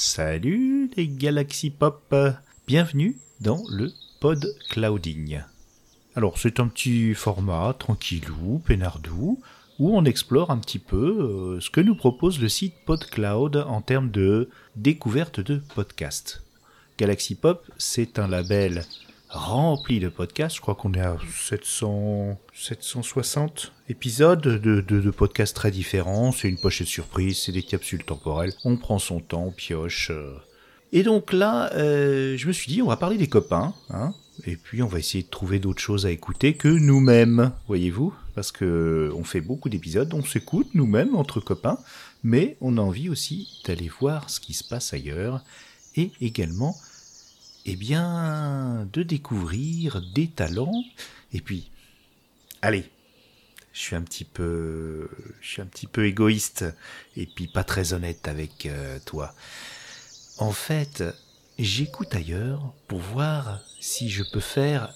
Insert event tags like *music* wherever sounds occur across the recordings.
Salut les Galaxy Pop, bienvenue dans le Pod Clouding. Alors c'est un petit format tranquillou, peinardou, où on explore un petit peu euh, ce que nous propose le site PodCloud en termes de découverte de podcasts. Galaxy Pop, c'est un label rempli de podcasts. Je crois qu'on est à 700, 760 épisodes de, podcasts très différents. C'est une pochette surprise, c'est des capsules temporelles. On prend son temps, on pioche. Euh. Et donc là, euh, je me suis dit, on va parler des copains, hein, et puis on va essayer de trouver d'autres choses à écouter que nous-mêmes, voyez-vous, parce que on fait beaucoup d'épisodes, on s'écoute nous-mêmes entre copains, mais on a envie aussi d'aller voir ce qui se passe ailleurs, et également eh bien, de découvrir des talents. Et puis, allez, je suis un petit peu, je un petit peu égoïste et puis pas très honnête avec euh, toi. En fait, j'écoute ailleurs pour voir si je peux faire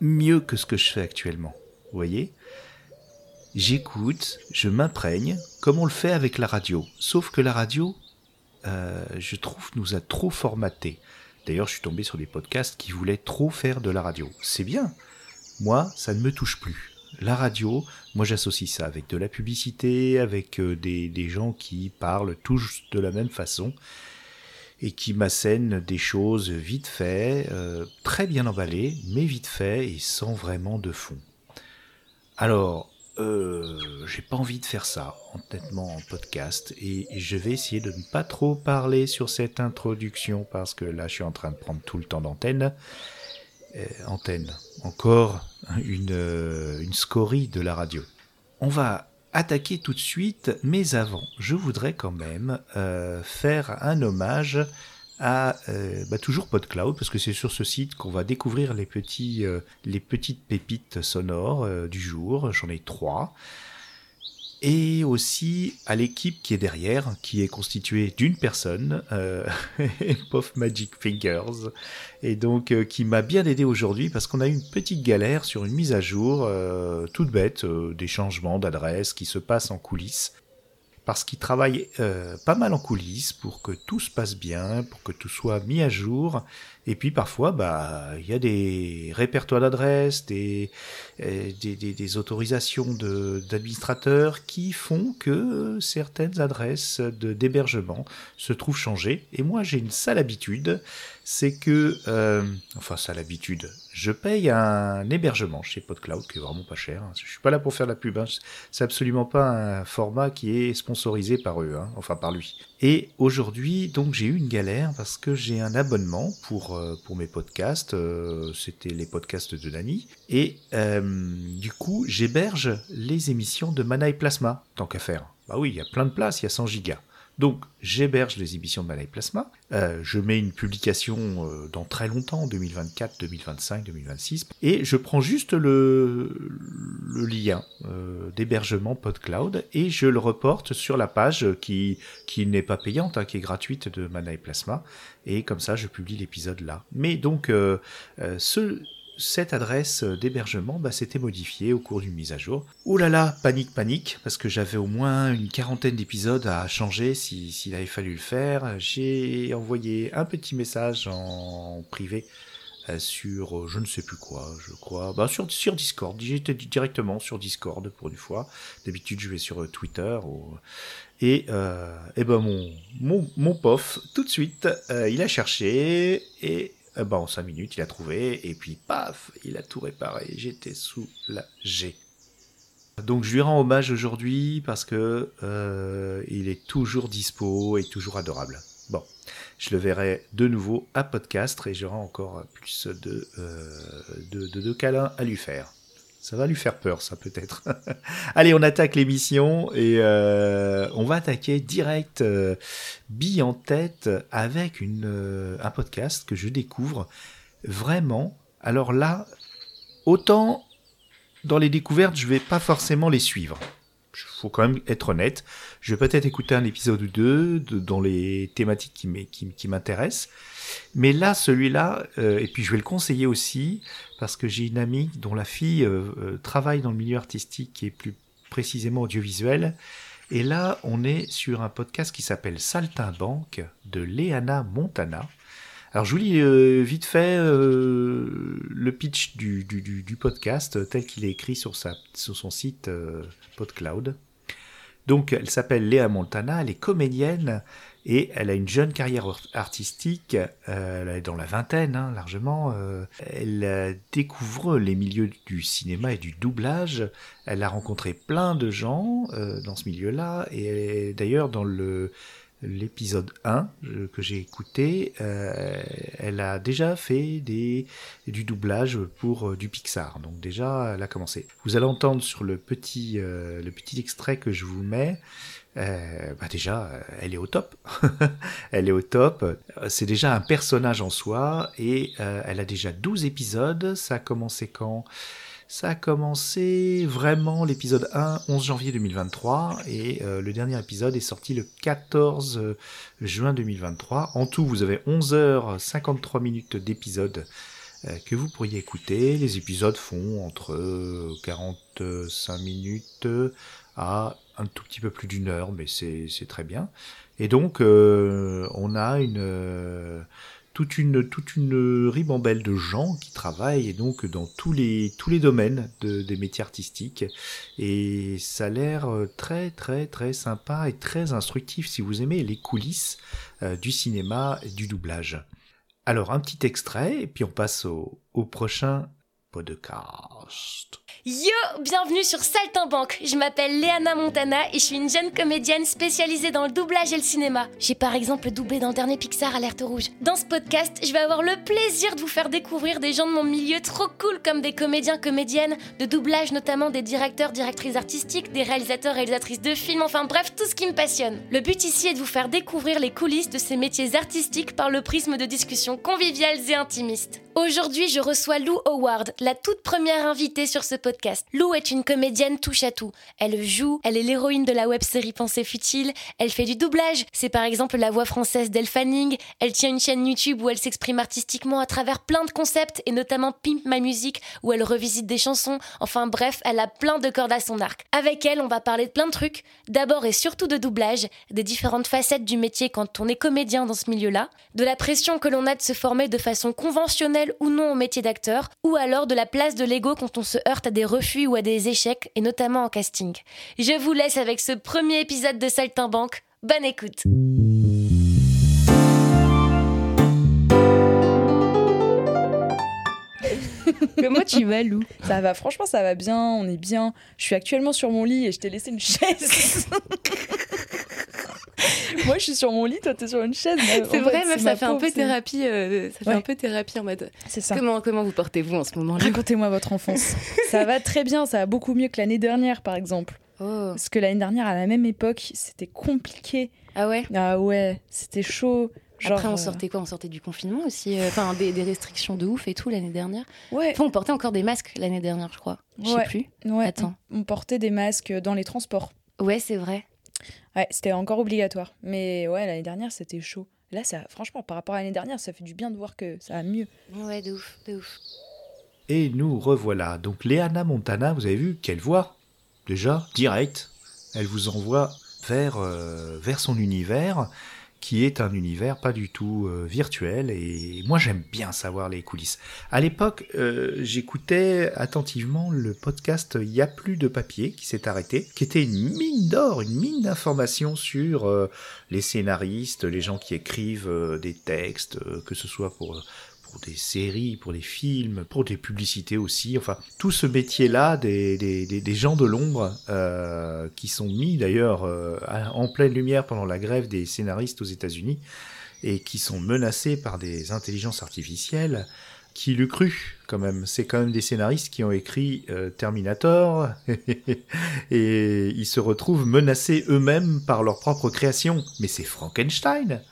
mieux que ce que je fais actuellement. Voyez? J'écoute, je m'imprègne, comme on le fait avec la radio. Sauf que la radio, euh, je trouve, nous a trop formaté. D'ailleurs, je suis tombé sur des podcasts qui voulaient trop faire de la radio. C'est bien. Moi, ça ne me touche plus. La radio, moi j'associe ça avec de la publicité, avec euh, des, gens qui parlent tous de la même façon et qui m'assènent des choses vite fait, euh, très bien emballées, mais vite fait et sans vraiment de fond. Alors, euh, j'ai pas envie de faire ça, honnêtement, en podcast. Et je vais essayer de ne pas trop parler sur cette introduction parce que là, je suis en train de prendre tout le temps d'antenne. Euh, antenne, encore euh, une scorie de la radio. On va attaquer tout de suite, mais avant, je voudrais quand même faire un hommage à euh, bah, toujours PodCloud, parce que c'est sur ce site qu'on va découvrir les, petits, euh, les petites pépites sonores euh, du jour. J'en ai trois. Et aussi à l'équipe qui est derrière, qui est constituée d'une personne, euh, *laughs* Puff Magic Fingers, et donc qui m'a bien aidé aujourd'hui parce qu'on a eu une petite galère sur une mise à jour toute bête, des changements d'adresse qui se passent en coulisses parce qu'il travaille euh, pas mal en coulisses pour que tout se passe bien, pour que tout soit mis à jour. Et puis parfois, bah, il y a des répertoires d'adresses, des, euh, autorisations d'administrateurs qui font que certaines adresses d'hébergement se trouvent changées. Et moi, j'ai une sale habitude, c'est que, euh, enfin, sale habitude, je paye un hébergement chez PodCloud qui est vraiment pas cher. Hein. Je suis pas là pour faire la pub. Hein. C'est absolument pas un format qui est sponsorisé par eux, hein. enfin par lui. Et aujourd'hui, donc, j'ai eu une galère parce que j'ai un abonnement pour euh, pour mes podcasts. Euh, c'était les podcasts de Dani. Et euh, du coup, j'héberge les émissions de Mana et Plasma, tant qu'à faire. Bah oui, il y a plein de place, il y a 100 gigas. Donc j'héberge les émissions de Mana Plasma, euh, je mets une publication euh, dans très longtemps, 2024, 2025, 2026, et je prends juste le, lien euh, d'hébergement PodCloud et je le reporte sur la page qui, qui n'est pas payante, hein, qui est gratuite de Mana Plasma, et comme ça je publie l'épisode là. Mais donc ce, cette adresse d'hébergement bah, s'était modifiée au cours d'une mise à jour. Ouh là là, panique, panique, parce que j'avais au moins une quarantaine d'épisodes à changer s'il avait fallu le faire. J'ai envoyé un petit message en privé euh, sur euh, je ne sais plus quoi, je crois, bah, sur, sur Discord. J'étais directement sur Discord pour une fois. D'habitude, je vais sur euh, Twitter. Et, et ben mon, mon, mon pof, tout de suite, il a cherché et euh, en 5 minutes, il a trouvé, et puis paf, il a tout réparé. J'étais soulagé. Donc je lui rends hommage aujourd'hui parce que euh, il est toujours dispo et toujours adorable. Bon, je le verrai de nouveau à podcast et j'aurai encore plus de, euh, de câlins à lui faire. Ça va lui faire peur, ça peut-être. *laughs* Allez, on attaque l'émission et euh, on va attaquer direct euh, en tête avec euh, un podcast que je découvre vraiment. Alors là, autant dans les découvertes, je vais pas forcément les suivre. Il faut quand même être honnête. Je vais peut-être écouter un épisode ou deux dans les thématiques qui m'intéressent. Mais là, celui-là, euh, et puis je vais le conseiller aussi, parce que j'ai une amie dont la fille euh, euh, travaille dans le milieu artistique et plus précisément audiovisuel, Et là, on est sur un podcast qui s'appelle Saltimbanque de Léana Montana. Alors je euh, vite fait euh, le pitch du, podcast tel qu'il est écrit sur, sa, sur son site euh, PodCloud. Donc elle s'appelle Léa Montana, elle est comédienne et elle a une jeune carrière artistique, euh, elle est dans la vingtaine hein, largement, euh, elle euh, découvre les milieux du cinéma et du doublage, elle a rencontré plein de gens dans ce milieu-là, et d'ailleurs dans le l'épisode 1 que j'ai écouté, elle a déjà fait du doublage pour du Pixar. Donc déjà, elle a commencé. Vous allez entendre sur le petit, le petit extrait que je vous mets, euh, bah déjà, euh, elle est au top. *laughs* elle est au top. C'est déjà un personnage en soi et euh, elle a déjà 12 épisodes. Ça a commencé quand? Ça a commencé vraiment l'épisode 1, 11 janvier 2023 et le dernier épisode est sorti le 14 juin 2023. En tout, vous avez 11 h 53 minutes d'épisode que vous pourriez écouter. Les épisodes font entre 45 minutes à un tout petit peu plus d'une heure, mais c'est très bien. Et donc, euh, on a une, euh, toute, une, ribambelle de gens qui travaillent, donc dans tous les, tous les domaines de, des métiers artistiques. Et ça a l'air euh, très, très, très sympa et très instructif si vous aimez les coulisses du cinéma et du doublage. Alors, un petit extrait, et puis on passe au, au prochain podcast. Yo, bienvenue sur Saltimbanque. Je m'appelle Léana Montana et je suis une jeune comédienne spécialisée dans le doublage et le cinéma. J'ai par exemple doublé dans le dernier Pixar Alerte Rouge. Dans ce podcast, je vais avoir le plaisir de vous faire découvrir des gens de mon milieu trop cool comme des comédiens, comédiennes, de doublage notamment des directeurs, directrices artistiques, des réalisateurs, réalisatrices de films, enfin bref, tout ce qui me passionne. Le but ici est de vous faire découvrir les coulisses de ces métiers artistiques par le prisme de discussions conviviales et intimistes. Aujourd'hui, je reçois Lou Howard, la toute première invitée sur ce Lou est une comédienne touche à tout. Elle joue, elle est l'héroïne de la web-série Pensée futile, elle fait du doublage, c'est par exemple la voix française d'Elle Fanning, elle tient une chaîne YouTube où elle s'exprime artistiquement à travers plein de concepts et notamment Pimp My Music où elle revisite des chansons, enfin bref, elle a plein de cordes à son arc. Avec elle, on va parler de plein de trucs, d'abord et surtout de doublage, des différentes facettes du métier quand on est comédien dans ce milieu-là, de la pression que l'on a de se former de façon conventionnelle ou non au métier d'acteur, ou alors de la place de l'ego quand on se heurte à des refus ou à des échecs, et notamment en casting. Je vous laisse avec ce premier épisode de Saltimbanque. Bonne écoute *laughs* Comment tu vas, Lou? Ça va, franchement, ça va bien, on est bien. Je suis actuellement sur mon lit et je t'ai laissé une chaise. *laughs* *laughs* Moi, je suis sur mon lit, toi, t'es sur une chaise. C'est vrai, meuf, ça fait un peu thérapie. Euh, ça fait un peu thérapie en mode. C'est ça. Comment, comment vous portez-vous en ce moment-là? Racontez-moi votre enfance. *laughs* ça va très bien, ça va beaucoup mieux que l'année dernière, par exemple. Oh. Parce que l'année dernière, à la même époque, c'était compliqué. Ah ouais? Ah ouais, c'était chaud. Après, on euh, sortait quoi? On sortait du confinement aussi, euh, enfin des, restrictions de ouf et tout l'année dernière. Ouais. Enfin, on portait encore des masques l'année dernière, je crois. Je sais plus. Ouais. Attends. On, portait des masques dans les transports. Ouais, c'est vrai. Ouais, c'était encore obligatoire. Mais ouais, l'année dernière, c'était chaud. Là, ça, franchement, par rapport à l'année dernière, ça fait du bien de voir que ça va mieux. Ouais, de ouf, de ouf. Et nous revoilà. Donc, Léana Montana, vous avez vu quelle voix Déjà, direct, elle vous envoie vers, euh, vers son univers qui est un univers pas du tout euh, virtuel et moi j'aime bien savoir les coulisses. À l'époque, euh, j'écoutais attentivement le podcast Il y a plus de papier qui s'est arrêté, qui était une mine d'or, une mine d'informations sur euh, les scénaristes, les gens qui écrivent des textes, que ce soit pour pour des séries, pour des films, pour des publicités aussi. Enfin, tout ce métier-là des, des, des, gens de l'ombre euh, qui sont mis d'ailleurs euh, en pleine lumière pendant la grève des scénaristes aux États-Unis et qui sont menacés par des intelligences artificielles. Qui l'eût cru quand même C'est quand même des scénaristes qui ont écrit euh, Terminator *laughs* et ils se retrouvent menacés eux-mêmes par leur propre création. Mais c'est Frankenstein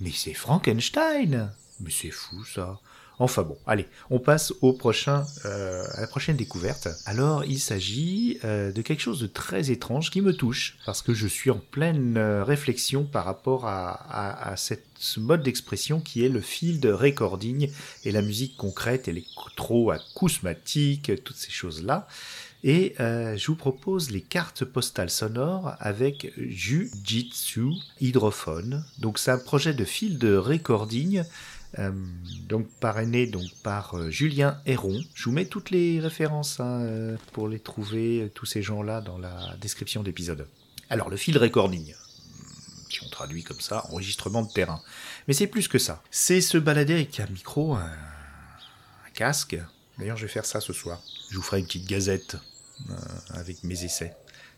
Mais c'est Frankenstein mais c'est fou ça. Enfin bon, allez, on passe au prochain, euh, à la prochaine découverte. Alors, il s'agit euh, de quelque chose de très étrange qui me touche, parce que je suis en pleine euh, réflexion par rapport à, à, cette, ce mode d'expression qui est le field recording et la musique concrète, électro-acousmatique, toutes ces choses-là. Et euh, je vous propose les cartes postales sonores avec Jujitsu Hydrophone. Donc c'est un projet de fil de recording euh, donc parrainé donc par euh, Julien Héron. Je vous mets toutes les références hein, euh, pour les trouver, tous ces gens-là, dans la description d'épisode. Alors le fil recording, si on traduit comme ça, enregistrement de terrain. Mais c'est plus que ça. C'est se balader avec un micro, un, casque. D'ailleurs, je vais faire ça ce soir. Je vous ferai une petite gazette avec mes essais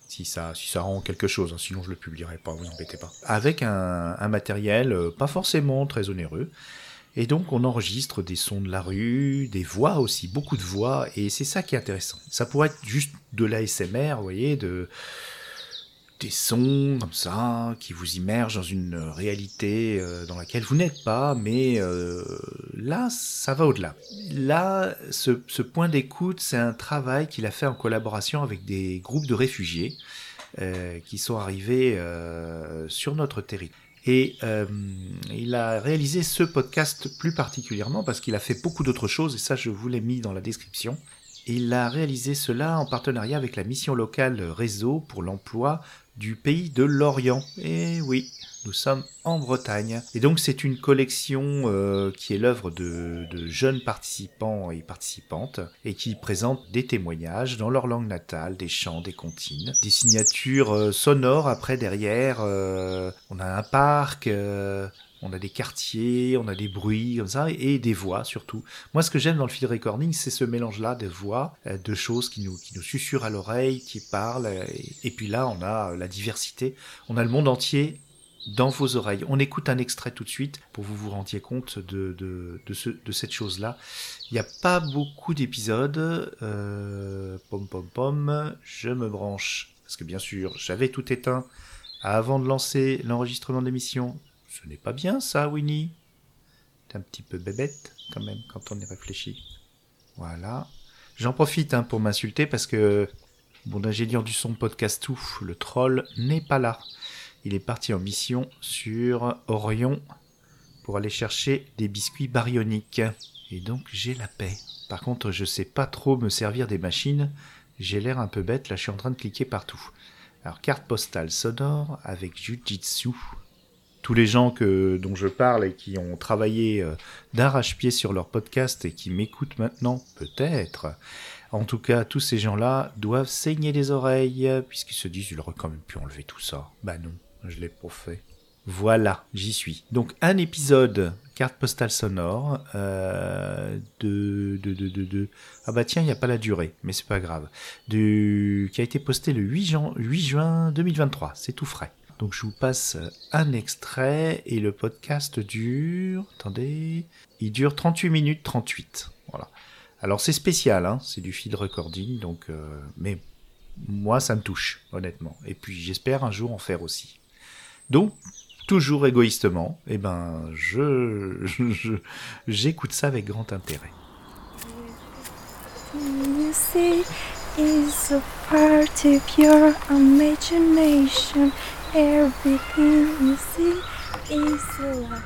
si ça, si ça rend quelque chose, hein. sinon je le publierai pas, vous embêtez pas. Avec un matériel pas forcément très onéreux, et donc on enregistre des sons de la rue, des voix aussi, beaucoup de voix, et c'est ça qui est intéressant. Ça pourrait être juste de l'ASMR, vous voyez, de des sons comme ça qui vous immergent dans une réalité euh, dans laquelle vous n'êtes pas, mais euh, là, ça va au-delà. Là, ce, point d'écoute, c'est un travail qu'il a fait en collaboration avec des groupes de réfugiés euh, qui sont arrivés sur notre territoire. Et euh, il a réalisé ce podcast plus particulièrement parce qu'il a fait beaucoup d'autres choses, et ça je vous l'ai mis dans la description. Il a réalisé cela en partenariat avec la mission locale Réseau pour l'emploi du pays de l'Orient. Et oui, nous sommes en Bretagne. Et donc c'est une collection euh, qui est l'œuvre de, de, jeunes participants et participantes et qui présente des témoignages dans leur langue natale, des chants, des comptines, des signatures euh, sonores après derrière. Euh, on a un parc. Euh, on a des quartiers, on a des bruits comme ça, et des voix surtout. Moi, ce que j'aime dans le field recording, c'est ce mélange-là de voix, euh, de choses qui nous, qui nous à l'oreille, qui parlent, et, et puis là, on a la diversité, on a le monde entier dans vos oreilles. On écoute un extrait tout de suite pour que vous vous rendiez compte de, de, de, ce, de cette chose-là. Il n'y a pas beaucoup d'épisodes. Euh, pom pom pom, je me branche. Parce que bien sûr, j'avais tout éteint avant de lancer l'enregistrement de l'émission. Ce n'est pas bien ça, Winnie. T'es un petit peu bébête quand même quand on y réfléchit. Voilà. J'en profite hein, pour m'insulter parce que mon ingénieur du son podcast tout, le troll, n'est pas là il est parti en mission sur Orion pour aller chercher des biscuits baryoniques. Et donc j'ai la paix. Par contre, je sais pas trop me servir des machines. J'ai l'air un peu bête, là je suis en train de cliquer partout. Alors carte postale sonore avec Jujitsu. Tous les gens que, dont je parle et qui ont travaillé euh, d'arrache-pied sur leur podcast et qui m'écoutent maintenant, peut-être. En tout cas, tous ces gens-là doivent saigner les oreilles, puisqu'ils se disent, il aurait quand même pu enlever tout ça. Bah non je l'ai pas fait. Voilà, j'y suis. Donc un épisode carte postale sonore euh, de, de, de, de, ah bah tiens il n'y a pas la durée mais c'est pas grave qui a été posté le 8, jan... 8 juin 2023 c'est tout frais donc je vous passe un extrait et le podcast dure attendez il dure 38 minutes 38 voilà. Alors c'est spécial hein, c'est du feed recording donc euh, mais moi ça me touche honnêtement. Et puis j'espère un jour en faire aussi. Donc, toujours égoïstement, eh ben, je, j'écoute ça avec grand intérêt. Everything you see is alive.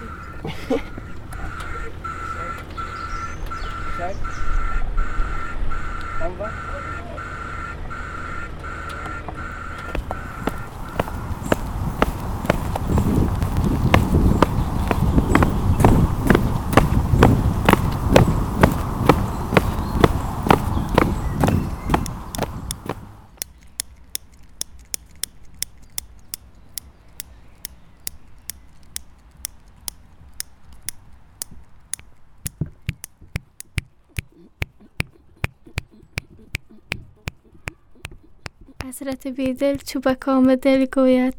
حسرت بیدل چوبکام دل گوید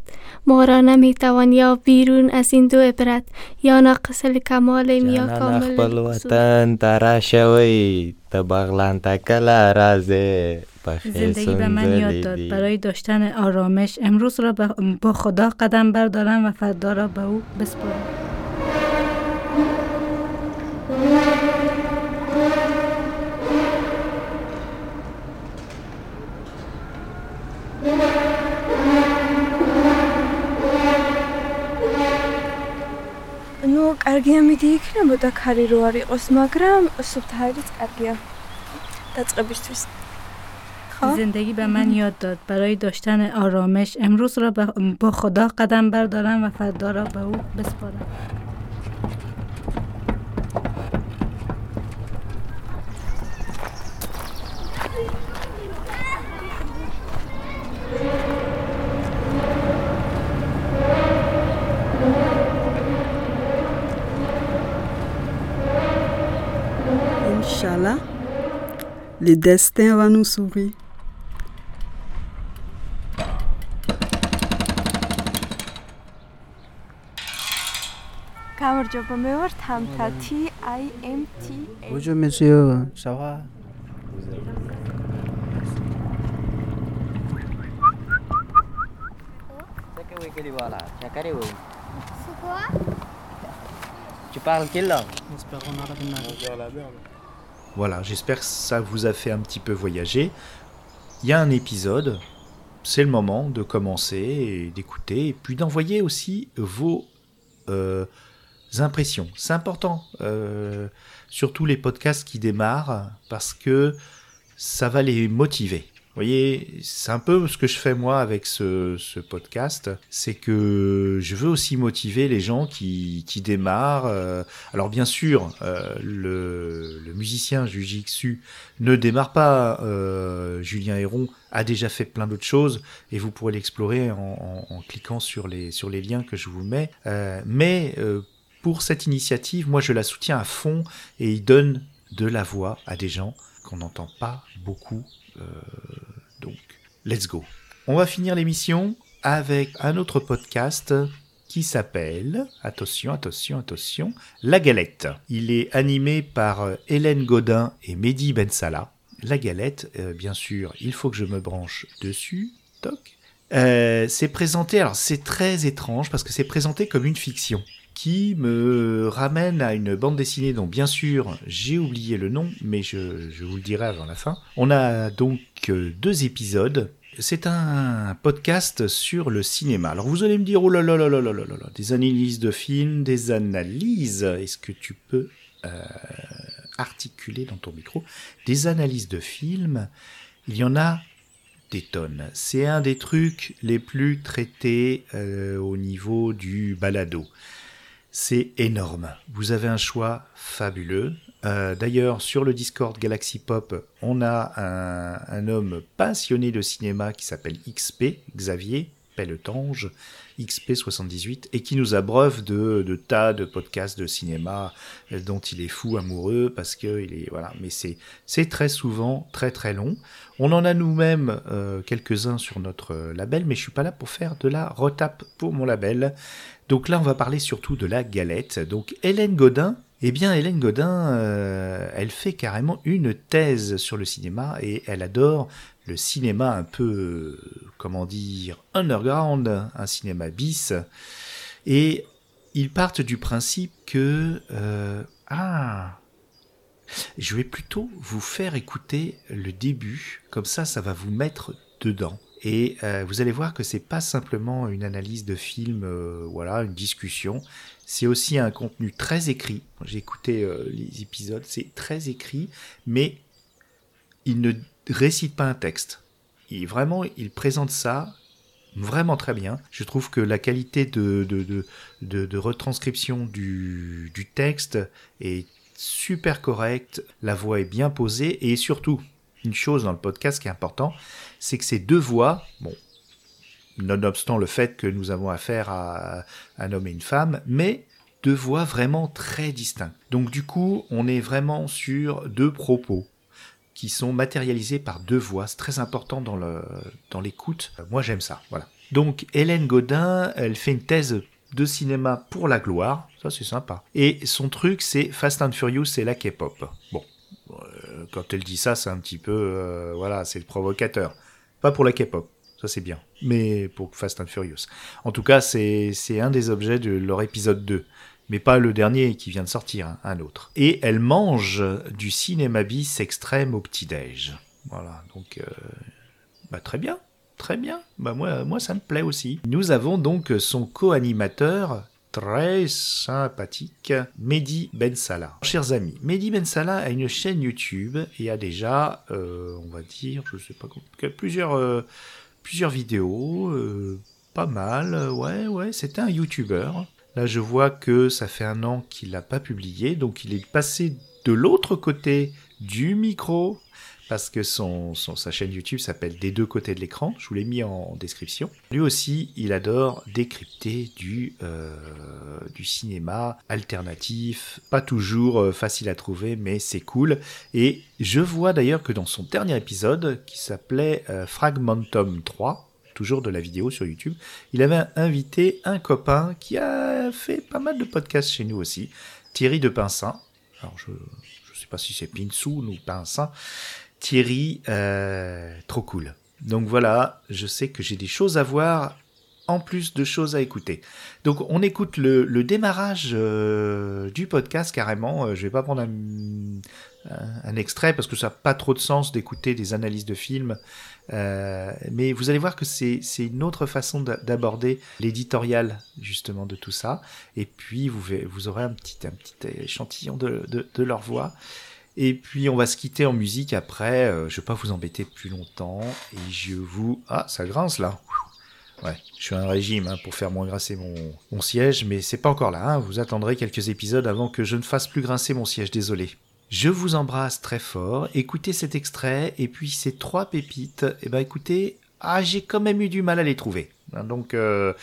ما را نمی‌توان یا بیرون از این دو عبرت یا ناقص کمالیم یا کامل خپل وطن ترا شوی تبغلان تکلا رازه زندگی به من یاد داد. برای داشتن آرامش امروز را با خدا قدم بردارم و فردا را به او بسپارم. ნუ კარგია მიდი იქნებოდა ქარი რო არ იყოს, მაგრამ სუფთა არის კარგია დაწყებისთვის. زندگی به من یاد داد برای داشتن آرامش امروز را با خدا قدم بردارم و فردا را به او بسپارم Le destin va nous sourire. Bonjour monsieur, ça va? Tu parles quelle langue? Voilà, j'espère que ça vous a fait un petit peu voyager. Il y a un épisode, c'est le moment de commencer et d'écouter, et puis d'envoyer aussi vos euh, impressions. C'est important, euh, surtout les podcasts qui démarrent, parce que ça va les motiver. Vous voyez, c'est un peu ce que je fais moi avec ce, podcast, c'est que je veux aussi motiver les gens qui, démarrent. euh, alors bien sûr, euh, le, le musicien Jujitsu ne démarre pas. euh, Julien Héron a déjà fait plein d'autres choses et vous pourrez l'explorer en, cliquant sur les, sur les liens que je vous mets. Mais pour cette initiative, moi je la soutiens à fond et il donne de la voix à des gens qu'on n'entend pas beaucoup. Euh, donc, let's go. On va finir l'émission avec un autre podcast qui s'appelle, attention, attention, attention, La Galette. Il est animé par euh, Hélène Godin et Mehdi Bensala. La Galette, euh, bien sûr, il faut que je me branche dessus. Toc. C'est présenté, alors c'est très étrange parce que c'est présenté comme une fiction qui me ramène à une bande dessinée dont bien sûr j'ai oublié le nom, mais je, vous le dirai avant la fin. On a donc euh, deux épisodes. C'est un podcast sur le cinéma. Alors vous allez me dire, oh là là là là là là des analyses de films, des analyses. Est-ce que tu peux euh, articuler dans ton micro des analyses de films? Il y en a des tonnes. C'est un des trucs les plus traités euh, au niveau du balado. C'est énorme. Vous avez un choix fabuleux. Euh, D'ailleurs, sur le Discord Galaxy Pop, on a un, homme passionné de cinéma qui s'appelle XP, Xavier Pelletange, XP78, et qui nous abreuve de, de tas de podcasts de cinéma euh, dont il est fou amoureux parce que il est voilà. Mais c'est très souvent très très long. On en a nous-mêmes euh, quelques-uns sur notre label, mais je suis pas là pour faire de la retape pour mon label. Donc là, on va parler surtout de la galette. Donc Hélène Godin, eh bien Hélène Godin, euh, elle fait carrément une thèse sur le cinéma et elle adore le cinéma un peu, euh, comment dire, underground, un cinéma bis. Et ils partent du principe que euh, ah je vais plutôt vous faire écouter le début, comme ça, ça va vous mettre dedans. Et euh, vous allez voir que c'est pas simplement une analyse de film, euh, voilà, une discussion. C'est aussi un contenu très écrit. J'ai écouté euh, les épisodes, c'est très écrit, mais il ne récite pas un texte. Il vraiment, il présente ça vraiment très bien. Je trouve que la qualité de, retranscription du texte est super correcte, la voix est bien posée et surtout, une chose dans le podcast qui est important, c'est que ces deux voix, bon, nonobstant le fait que nous avons affaire à un homme et une femme, mais deux voix vraiment très distinctes. Donc du coup, on est vraiment sur deux propos qui sont matérialisés par deux voix. C'est très important dans le dans l'écoute. Moi, j'aime ça. Voilà. Donc Hélène Godin, elle fait une thèse de cinéma pour la gloire. Ça, c'est sympa. Et son truc, c'est Fast and Furious, c'est la K-pop. Bon, quand elle dit ça, c'est un petit peu, euh, voilà, c'est le provocateur. Pas pour la K-pop, ça c'est bien, mais pour Fast and Furious. En tout cas, c'est un des objets de leur épisode 2. Mais pas le dernier qui vient de sortir, hein, un autre. Et elle mange du cinéma bis extrême au petit-déj. Voilà, donc euh, bah, très bien, très bien. Bah, moi, moi, ça me plaît aussi. Nous avons donc son co-animateur très sympathique, Mehdi Ben Salah. Chers amis, Mehdi Ben Salah a une chaîne YouTube et a déjà, euh, on va dire, je sais pas, plusieurs, euh, plusieurs vidéos, euh, pas mal, ouais, ouais, c'était un YouTuber. Là, je vois que ça fait un an qu'il n'a pas publié, donc il est passé de l'autre côté du micro parce que son, sa chaîne YouTube s'appelle Des deux côtés de l'écran. Je vous l'ai mis en, description. Lui aussi, il adore décrypter du, euh, du cinéma alternatif, pas toujours euh, facile à trouver, mais c'est cool. Et je vois d'ailleurs que dans son dernier épisode, qui s'appelait euh, Fragmentum 3, toujours de la vidéo sur YouTube, il avait invité un copain qui a fait pas mal de podcasts chez nous aussi, Thierry de Pincin. Alors je ne sais pas si c'est Pinsoun ou Pincin, Thierry, euh, trop cool. Donc voilà, je sais que j'ai des choses à voir en plus de choses à écouter. Donc on écoute le, démarrage euh, du podcast carrément. Euh, je vais pas prendre un, extrait parce que ça n'a pas trop de sens d'écouter des analyses de films. mais vous allez voir que c'est une autre façon d'aborder l'éditorial justement de tout ça. Et puis vous, aurez un petit, échantillon de leur voix. Et puis on va se quitter en musique après. Euh, je vais pas vous embêter plus longtemps. Et je vous... Ah, ça grince là. Ouais, je suis un régime hein, pour faire moins grincer mon, siège, mais c'est pas encore là. Hein. Vous attendrez quelques épisodes avant que je ne fasse plus grincer mon siège, désolé. Je vous embrasse très fort. Écoutez cet extrait et puis ces trois pépites. Eh ben écoutez, ah, j'ai quand même eu du mal à les trouver. Hein, donc euh,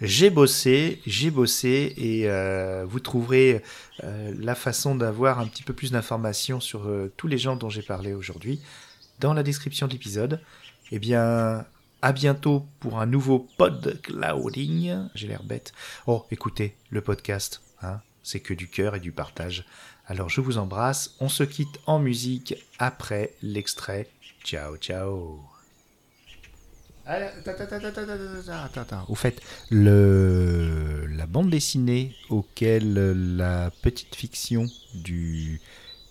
j'ai bossé, j'ai bossé et euh, vous trouverez euh, la façon d'avoir un petit peu plus d'informations sur tous les gens dont j'ai parlé aujourd'hui dans la description de l'épisode. Eh bien, à bientôt pour un nouveau podclouding. J'ai l'air bête. Oh, écoutez, le podcast, hein, c'est que du cœur et du partage. Alors je vous embrasse, on se quitte en musique après l'extrait. Ciao, ciao. Au fait, le, la bande dessinée auquel la petite fiction du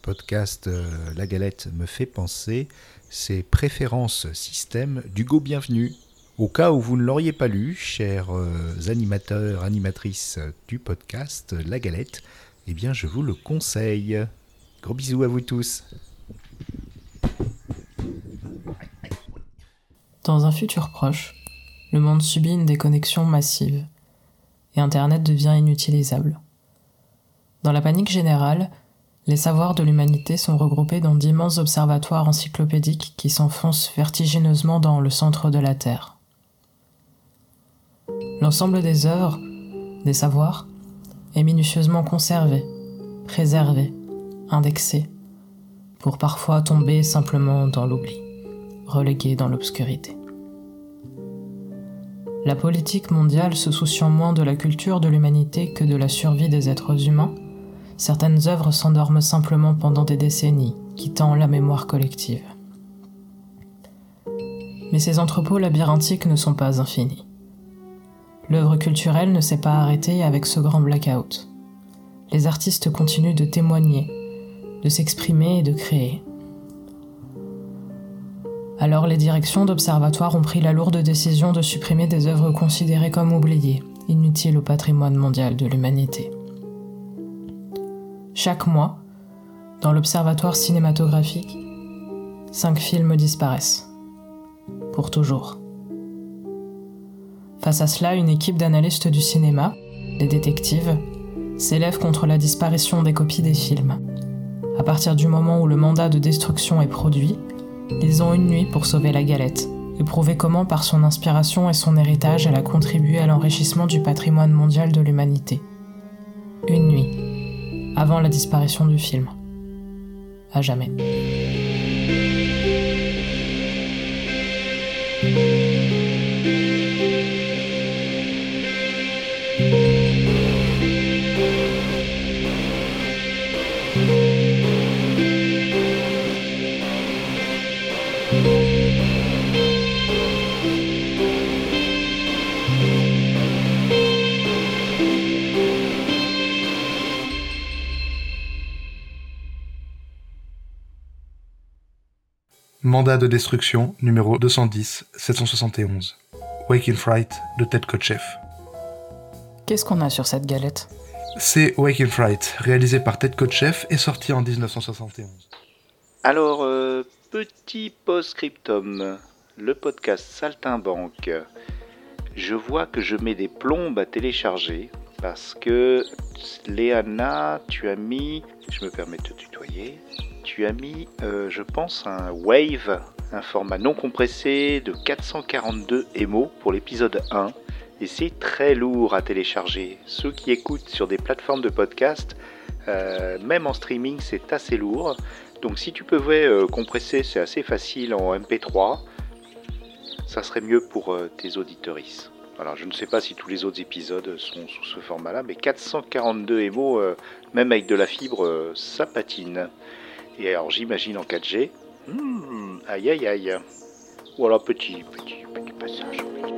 podcast euh, La Galette me fait penser, c'est Préférence Système d'Hugo Bienvenu. Au cas où vous ne l'auriez pas lu, chers euh, animateurs, animatrices du podcast La Galette, eh bien je vous le conseille. Gros bisous à vous tous. Dans un futur proche, le monde subit une déconnexion massive et Internet devient inutilisable. Dans la panique générale, les savoirs de l'humanité sont regroupés dans d'immenses observatoires encyclopédiques qui s'enfoncent vertigineusement dans le centre de la Terre. L'ensemble des œuvres, des savoirs, est minutieusement conservé, préservé, indexé, pour parfois tomber simplement dans l'oubli, relégué dans l'obscurité. La politique mondiale se souciant moins de la culture de l'humanité que de la survie des êtres humains, certaines œuvres s'endorment simplement pendant des décennies, quittant la mémoire collective. Mais ces entrepôts labyrinthiques ne sont pas infinis. L'œuvre culturelle ne s'est pas arrêtée avec ce grand blackout. Les artistes continuent de témoigner, de s'exprimer et de créer. Alors les directions d'observatoires ont pris la lourde décision de supprimer des œuvres considérées comme oubliées, inutiles au patrimoine mondial de l'humanité. Chaque mois, dans l'observatoire cinématographique, cinq films disparaissent. Pour toujours. Face à cela, une équipe d'analystes du cinéma, des détectives, s'élève contre la disparition des copies des films. À partir du moment où le mandat de destruction est produit, ils ont une nuit pour sauver la galette et prouver comment par son inspiration et son héritage elle a contribué à l'enrichissement du patrimoine mondial de l'humanité. Une nuit, avant la disparition du film. À jamais. Mandat de destruction numéro 210 771. Waking Fright de Ted Kotcheff. Qu'est-ce qu'on a sur cette galette? C'est Wake in Fright, réalisé par Ted Kotcheff et sorti en 1971. Alors, euh, petit post-scriptum, le podcast Saltimbanque. Je vois que je mets des plombes à télécharger parce que Léana, tu as mis, je me permets de te tutoyer, tu as mis, euh, je pense, un Wave, un format non compressé de 442 émo pour l'épisode 1. Et c'est très lourd à télécharger. Ceux qui écoutent sur des plateformes de podcast, euh, même en streaming, c'est assez lourd. Donc si tu pouvais euh, compresser, c'est assez facile en MP3. Ça serait mieux pour euh, tes auditorices. Alors je ne sais pas si tous les autres épisodes sont sous ce format-là, mais 442 émo, même avec de la fibre, ça patine. Et alors j'imagine en 4G. Hmm, aïe aïe aïe. Voilà petit, petit, petit passage.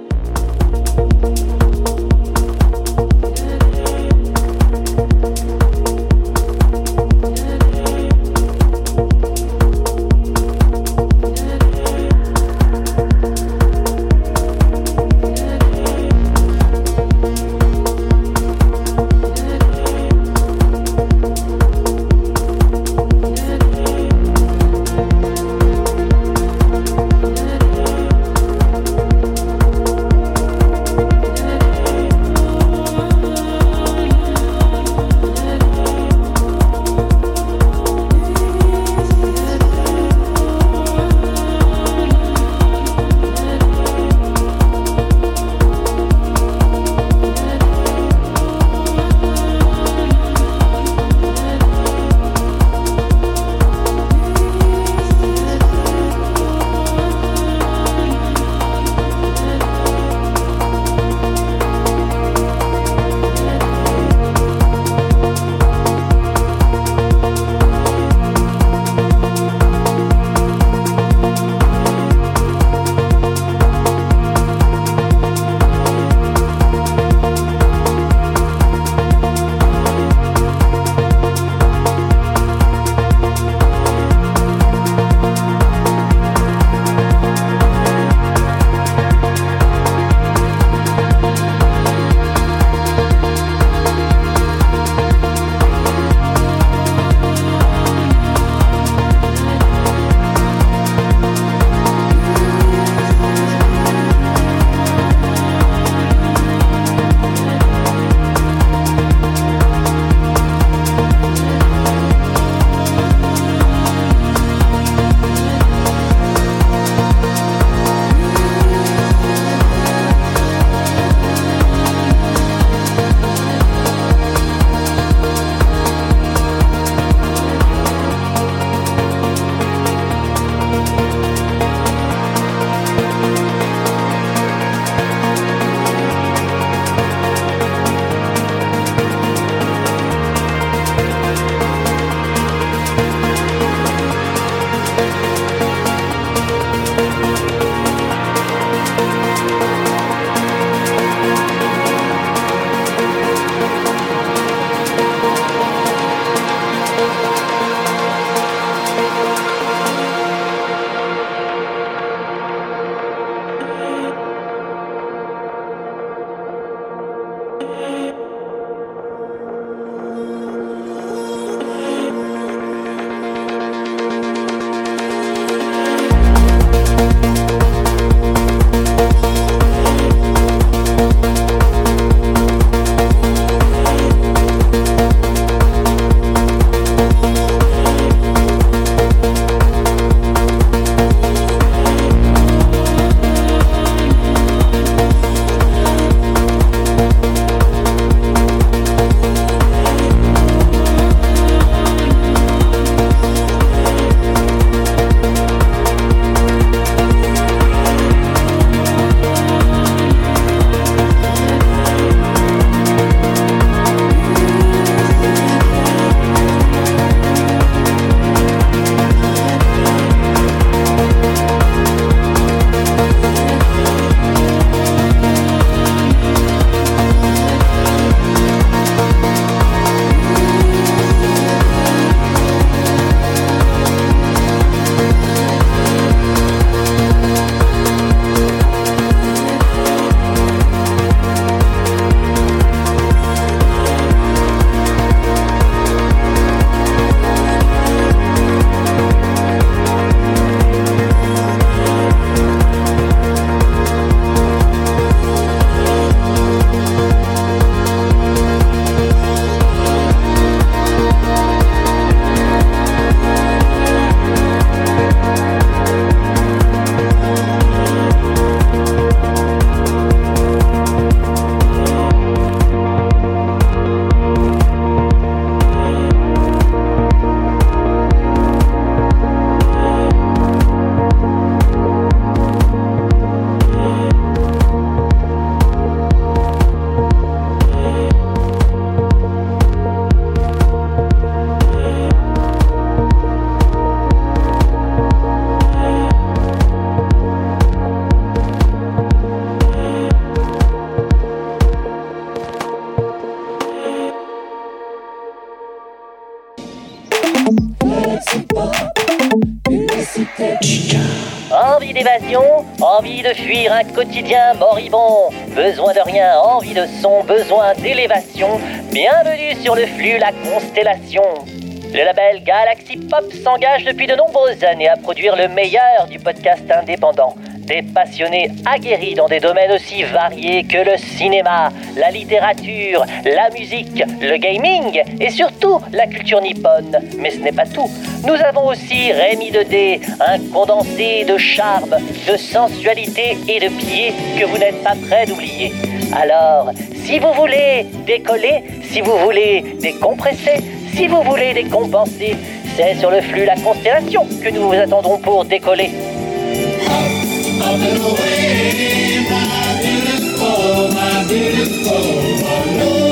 Quotidien moribond, besoin de rien, envie de son, besoin d'élévation. Bienvenue sur le flux La Constellation. Le label Galaxy Pop s'engage depuis de nombreuses années à produire le meilleur du podcast indépendant. Des passionnés aguerris dans des domaines aussi variés que le cinéma, la littérature, la musique, le gaming et surtout la culture nippone. Mais ce n'est pas tout. Nous avons aussi Rémi Dedé, un condensé de charme, de sensualité et de pied que vous n'êtes pas prêt d'oublier. Alors, si vous voulez décoller, si vous voulez décompresser, si vous voulez décompenser, c'est sur le flux La Constellation que nous vous attendrons pour décoller. Away, my beautiful, my beautiful, my Lord.